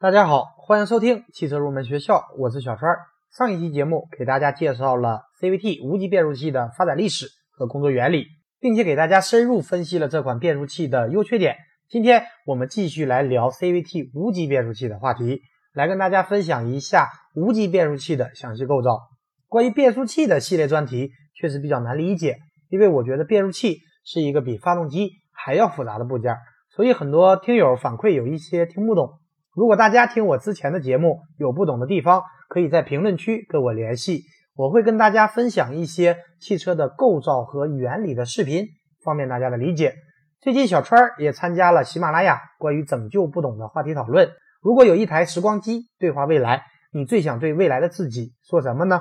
大家好，欢迎收听汽车入门学校，我是小川。上一期节目给大家介绍了 CVT 无级变速器的发展历史和工作原理，并且给大家深入分析了这款变速器的优缺点。今天我们继续来聊 CVT 无级变速器的话题，来跟大家分享一下无级变速器的详细构造。关于变速器的系列专题确实比较难理解，因为我觉得变速器是一个比发动机还要复杂的部件，所以很多听友反馈有一些听不懂。如果大家听我之前的节目有不懂的地方，可以在评论区跟我联系，我会跟大家分享一些汽车的构造和原理的视频，方便大家的理解。最近小川也参加了喜马拉雅关于拯救不懂的话题讨论。如果有一台时光机对话未来，你最想对未来的自己说什么呢？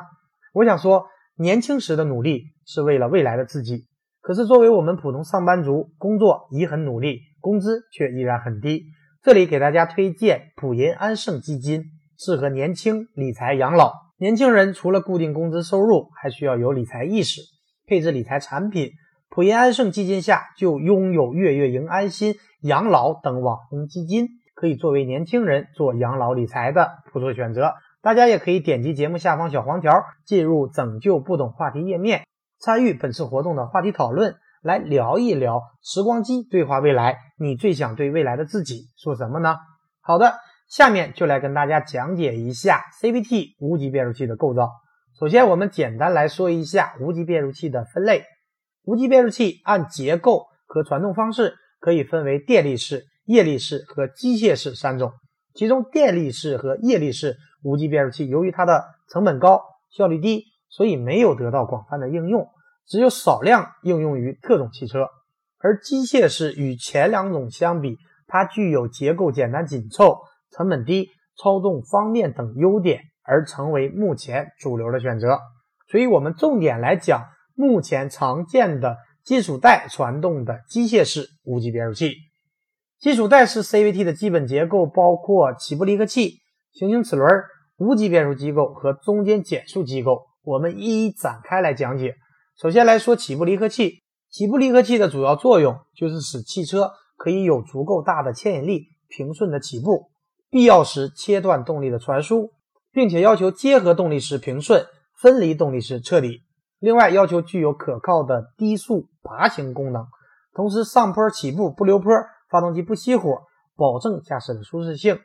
我想说，年轻时的努力是为了未来的自己。可是作为我们普通上班族，工作已很努力，工资却依然很低。这里给大家推荐普银安盛基金，适合年轻理财养老。年轻人除了固定工资收入，还需要有理财意识，配置理财产品。普银安盛基金下就拥有月月赢安心、养老等网红基金，可以作为年轻人做养老理财的不错选择。大家也可以点击节目下方小黄条，进入拯救不懂话题页面，参与本次活动的话题讨论，来聊一聊时光机对话未来。你最想对未来的自己说什么呢？好的，下面就来跟大家讲解一下 CVT 无级变速器的构造。首先，我们简单来说一下无级变速器的分类。无级变速器按结构和传动方式可以分为电力式、液力式和机械式三种。其中，电力式和液力式无级变速器，由于它的成本高、效率低，所以没有得到广泛的应用，只有少量应用于特种汽车。而机械式与前两种相比，它具有结构简单紧凑、成本低、操纵方便等优点，而成为目前主流的选择。所以，我们重点来讲目前常见的金属带传动的机械式无级变速器。金属带式 CVT 的基本结构包括起步离合器、行星齿轮、无级变速机构和中间减速机构。我们一一展开来讲解。首先来说起步离合器，起步离合器的主要作用就是使汽车可以有足够大的牵引力，平顺的起步，必要时切断动力的传输，并且要求结合动力时平顺，分离动力时彻底。另外，要求具有可靠的低速爬行功能，同时上坡起步不溜坡。发动机不熄火，保证驾驶的舒适性。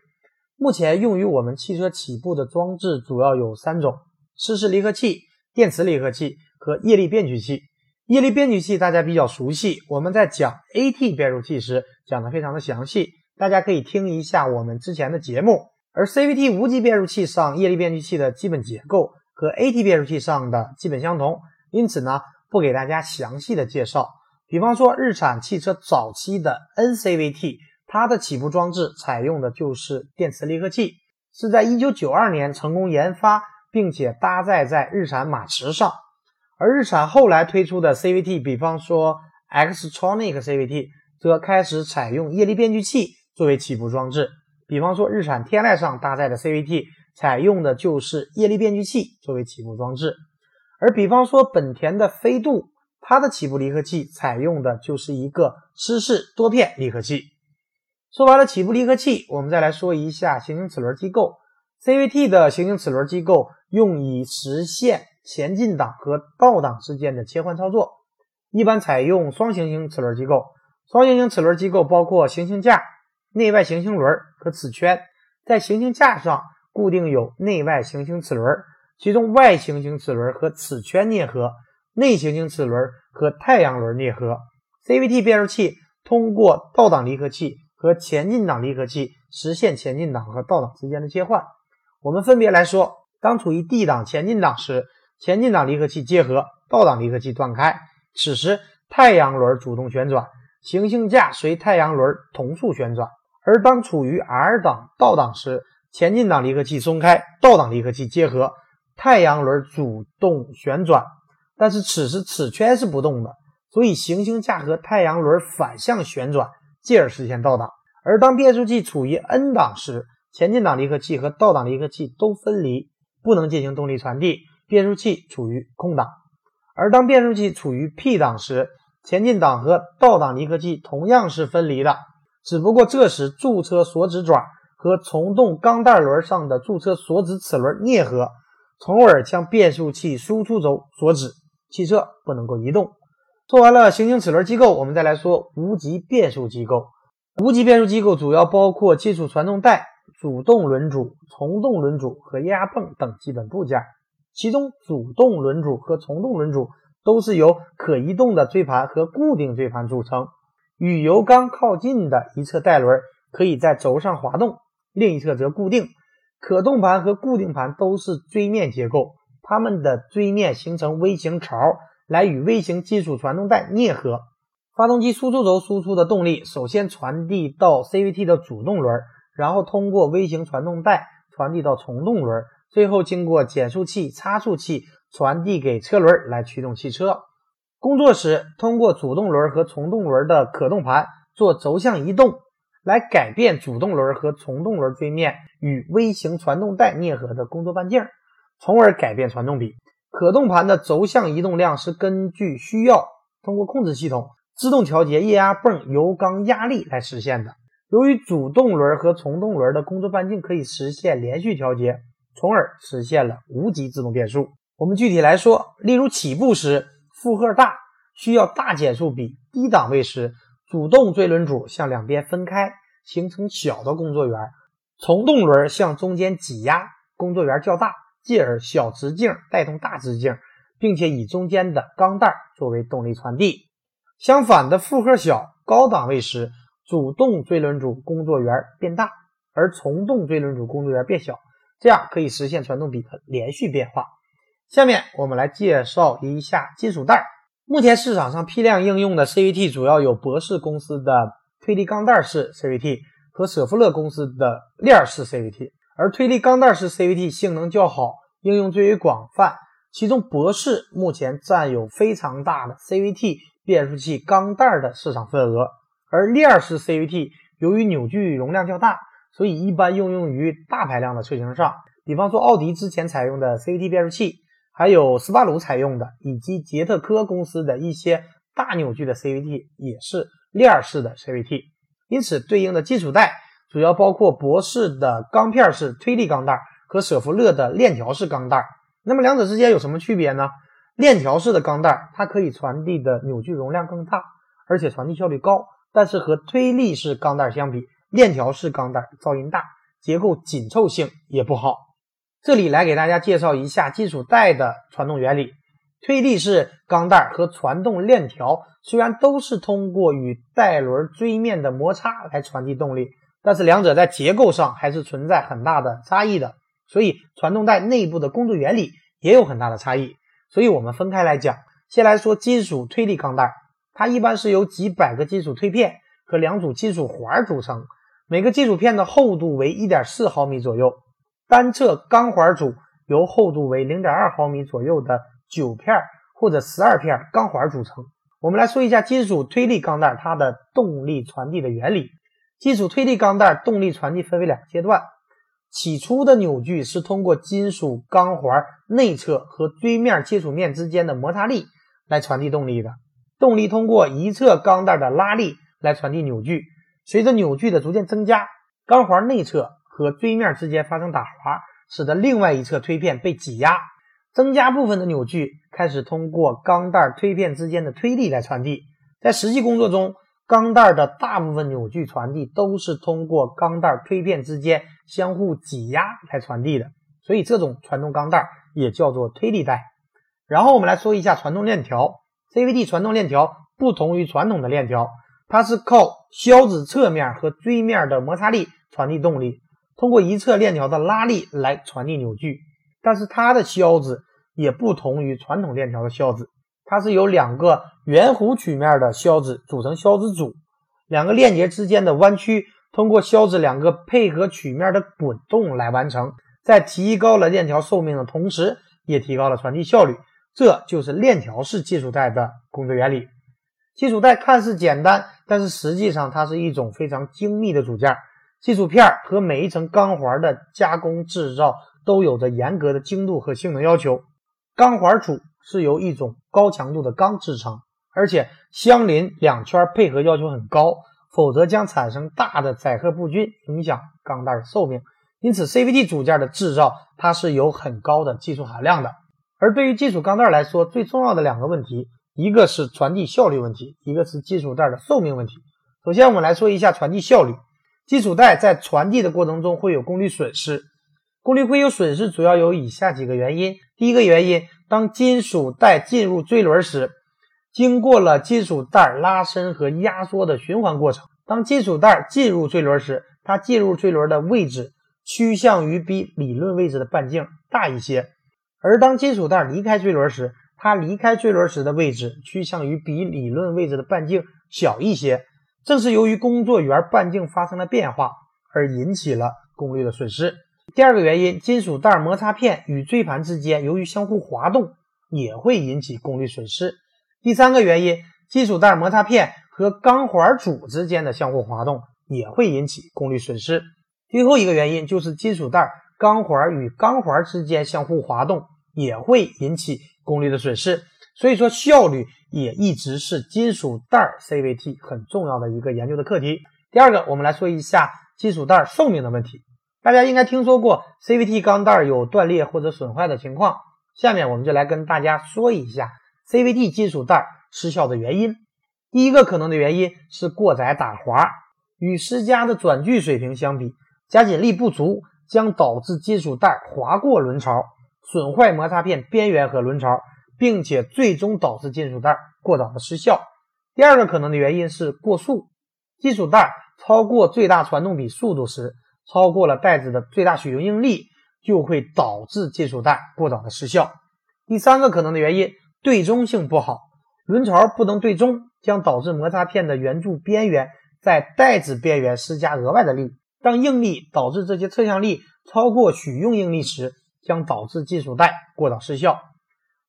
目前用于我们汽车起步的装置主要有三种：湿式离合器、电磁离合器和液力变矩器。液力变矩器大家比较熟悉，我们在讲 AT 变速器时讲的非常的详细，大家可以听一下我们之前的节目。而 CVT 无级变速器上液力变矩器的基本结构和 AT 变速器上的基本相同，因此呢不给大家详细的介绍。比方说，日产汽车早期的 NCVT，它的起步装置采用的就是电磁离合器，是在1992年成功研发，并且搭载在日产马驰上。而日产后来推出的 CVT，比方说 Xtronic CVT，则开始采用液力变矩器作为起步装置。比方说，日产天籁上搭载的 CVT，采用的就是液力变矩器作为起步装置。而比方说，本田的飞度。它的起步离合器采用的就是一个湿式多片离合器。说完了起步离合器，我们再来说一下行星齿轮机构。CVT 的行星齿轮机构用以实现前进档和倒档之间的切换操作，一般采用双行星齿轮机构。双行星齿轮机构包括行星架、内外行星轮和齿圈。在行星架上固定有内外行星齿轮，其中外行星齿轮和齿圈啮合。内行星齿轮和太阳轮啮合，CVT 变速器通过倒档离合器和前进档离合器实现前进档和倒档之间的切换。我们分别来说，当处于 D 档前进档时，前进档离合器结合，倒档离合器断开，此时太阳轮主动旋转，行星架随太阳轮同速旋转；而当处于 R 档倒档时，前进档离合器松开，倒档离合器结合，太阳轮主动旋转。但是此时齿圈是不动的，所以行星架和太阳轮反向旋转，进而实现倒档。而当变速器处于 N 档时，前进档离合器和倒档离合器都分离，不能进行动力传递，变速器处于空档。而当变速器处于 P 档时，前进档和倒档离合器同样是分离的，只不过这时驻车锁止爪和从动钢带轮上的驻车锁止齿轮啮合，从而将变速器输出轴锁止，汽车不能够移动。说完了行星齿轮机构，我们再来说无级变速机构。无级变速机构主要包括基础传动带、主动轮组、从动轮组和液压泵等基本部件。其中，主动轮组和从动轮组都是由可移动的锥盘和固定锥盘组成。与油缸靠近的一侧带轮可以在轴上滑动，另一侧则固定。可动盘和固定盘都是锥面结构，它们的锥面形成微型槽。来与微型金属传动带啮合，发动机输出轴输出的动力首先传递到 CVT 的主动轮，然后通过微型传动带传递到从动轮，最后经过减速器、差速器传递给车轮来驱动汽车。工作时，通过主动轮和从动轮的可动盘做轴向移动，来改变主动轮和从动轮锥面与微型传动带啮合的工作半径，从而改变传动比。可动盘的轴向移动量是根据需要通过控制系统自动调节液压泵油缸压力来实现的。由于主动轮和从动轮的工作半径可以实现连续调节，从而实现了无级自动变速。我们具体来说，例如起步时负荷大，需要大减速比；低档位时，主动追轮组向两边分开，形成小的工作圆；从动轮向中间挤压，工作圆较大。继而小直径带动大直径，并且以中间的钢带作为动力传递。相反的，负荷小、高档位时，主动追轮组工作圆变大，而从动追轮组工作圆变小，这样可以实现传动比的连续变化。下面我们来介绍一下金属带。目前市场上批量应用的 CVT 主要有博世公司的推力钢带式 CVT 和舍夫勒公司的链式 CVT。而推力钢带式 CVT 性能较好，应用最为广泛。其中，博世目前占有非常大的 CVT 变速器钢带的市场份额。而链式 CVT 由于扭矩容量较大，所以一般应用于大排量的车型上。比方说，奥迪之前采用的 CVT 变速器，还有斯巴鲁采用的，以及捷特科公司的一些大扭矩的 CVT 也是链式的 CVT。因此，对应的金属带。主要包括博世的钢片式推力钢带和舍弗勒的链条式钢带。那么两者之间有什么区别呢？链条式的钢带它可以传递的扭矩容量更大，而且传递效率高。但是和推力式钢带相比，链条式钢带噪音大，结构紧凑性也不好。这里来给大家介绍一下金属带的传动原理。推力式钢带和传动链条虽然都是通过与带轮锥面的摩擦来传递动力。但是两者在结构上还是存在很大的差异的，所以传动带内部的工作原理也有很大的差异。所以我们分开来讲，先来说金属推力钢带，它一般是由几百个金属推片和两组金属环组成，每个金属片的厚度为一点四毫米左右，单侧钢环组由厚度为零点二毫米左右的九片或者十二片钢环组成。我们来说一下金属推力钢带它的动力传递的原理。金属推力钢带动力传递分为两阶段，起初的扭矩是通过金属钢环内侧和锥面接触面之间的摩擦力来传递动力的，动力通过一侧钢带的拉力来传递扭矩。随着扭矩的逐渐增加，钢环内侧和锥面之间发生打滑，使得另外一侧推片被挤压，增加部分的扭矩开始通过钢带推片之间的推力来传递。在实际工作中，钢带的大部分扭矩传递都是通过钢带推片之间相互挤压来传递的，所以这种传动钢带也叫做推力带。然后我们来说一下传动链条，CVT 传动链条不同于传统的链条，它是靠销子侧面和锥面的摩擦力传递动力，通过一侧链条的拉力来传递扭矩。但是它的销子也不同于传统链条的销子。它是由两个圆弧曲面的销子组成销子组，两个链节之间的弯曲通过销子两个配合曲面的滚动来完成，在提高了链条寿命的同时，也提高了传递效率。这就是链条式技术带的工作原理。金属带看似简单，但是实际上它是一种非常精密的组件。金属片和每一层钢环的加工制造都有着严格的精度和性能要求。钢环组。是由一种高强度的钢制成，而且相邻两圈配合要求很高，否则将产生大的载荷不均，影响钢带寿命。因此，CVT 组件的制造它是有很高的技术含量的。而对于金属钢带来说，最重要的两个问题，一个是传递效率问题，一个是金属带的寿命问题。首先，我们来说一下传递效率。金属带在传递的过程中会有功率损失，功率会有损失，主要有以下几个原因。第一个原因，当金属带进入锥轮时，经过了金属带拉伸和压缩的循环过程，当金属带进入锥轮时，它进入锥轮的位置。趋向于比理论位置的半径大一些，而当金属带离开锥轮时，它离开坠轮时的位置趋向于比理论位置的半径小一些。正是由于工作圆半径发生了变化，而引起了功率的损失。第二个原因，金属带摩擦片与锥盘之间由于相互滑动，也会引起功率损失。第三个原因，金属带摩擦片和钢环组之间的相互滑动也会引起功率损失。最后一个原因就是金属带钢环与钢环之间相互滑动，也会引起功率的损失。所以说效率也一直是金属带 CVT 很重要的一个研究的课题。第二个，我们来说一下金属带寿命的问题。大家应该听说过 CVT 钢带有断裂或者损坏的情况。下面我们就来跟大家说一下 CVT 金属带失效的原因。第一个可能的原因是过载打滑，与施加的转距水平相比。加紧力不足将导致金属带滑过轮槽，损坏摩擦片边缘和轮槽，并且最终导致金属带过早的失效。第二个可能的原因是过速，金属带超过最大传动比速度时，超过了带子的最大许用应力，就会导致金属带过早的失效。第三个可能的原因，对中性不好，轮槽不能对中，将导致摩擦片的圆柱边缘在带子边缘施加额外的力。当应力导致这些侧向力超过许用应力时，将导致金属带过早失效。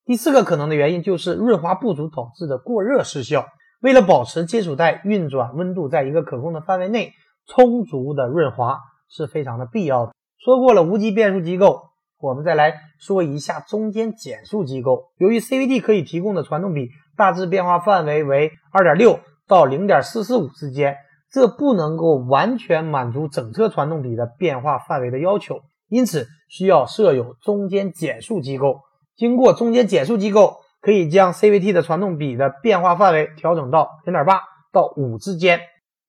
第四个可能的原因就是润滑不足导致的过热失效。为了保持金属带运转温度在一个可控的范围内，充足的润滑是非常的必要的。说过了无级变速机构，我们再来说一下中间减速机构。由于 CVT 可以提供的传动比大致变化范围为二点六到零点四四五之间。这不能够完全满足整车传动比的变化范围的要求，因此需要设有中间减速机构。经过中间减速机构，可以将 CVT 的传动比的变化范围调整到零点八到五之间。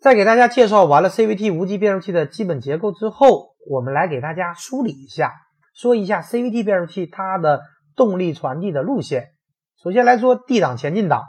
在给大家介绍完了 CVT 无级变速器的基本结构之后，我们来给大家梳理一下，说一下 CVT 变速器它的动力传递的路线。首先来说 D 档前进档。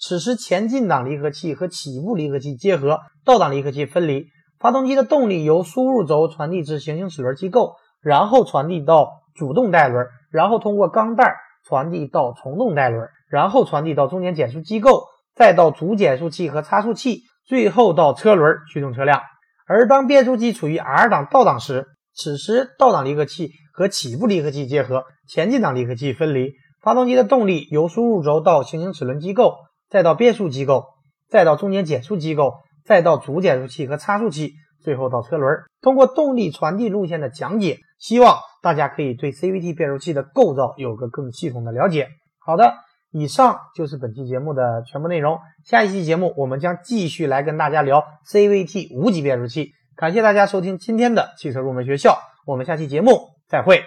此时，前进档离合器和起步离合器结合，倒档离合器分离，发动机的动力由输入轴传递至行星齿轮机构，然后传递到主动带轮，然后通过钢带传递到从动带轮，然后传递到中间减速机构，再到主减速器和差速器，最后到车轮驱动车辆。而当变速器处于 R 档倒档时，此时倒档离合器和起步离合器结合，前进档离合器分离，发动机的动力由输入轴到行星齿轮机构。再到变速机构，再到中间减速机构，再到主减速器和差速器，最后到车轮。通过动力传递路线的讲解，希望大家可以对 CVT 变速器的构造有个更系统的了解。好的，以上就是本期节目的全部内容。下一期节目我们将继续来跟大家聊 CVT 无级变速器。感谢大家收听今天的汽车入门学校，我们下期节目再会。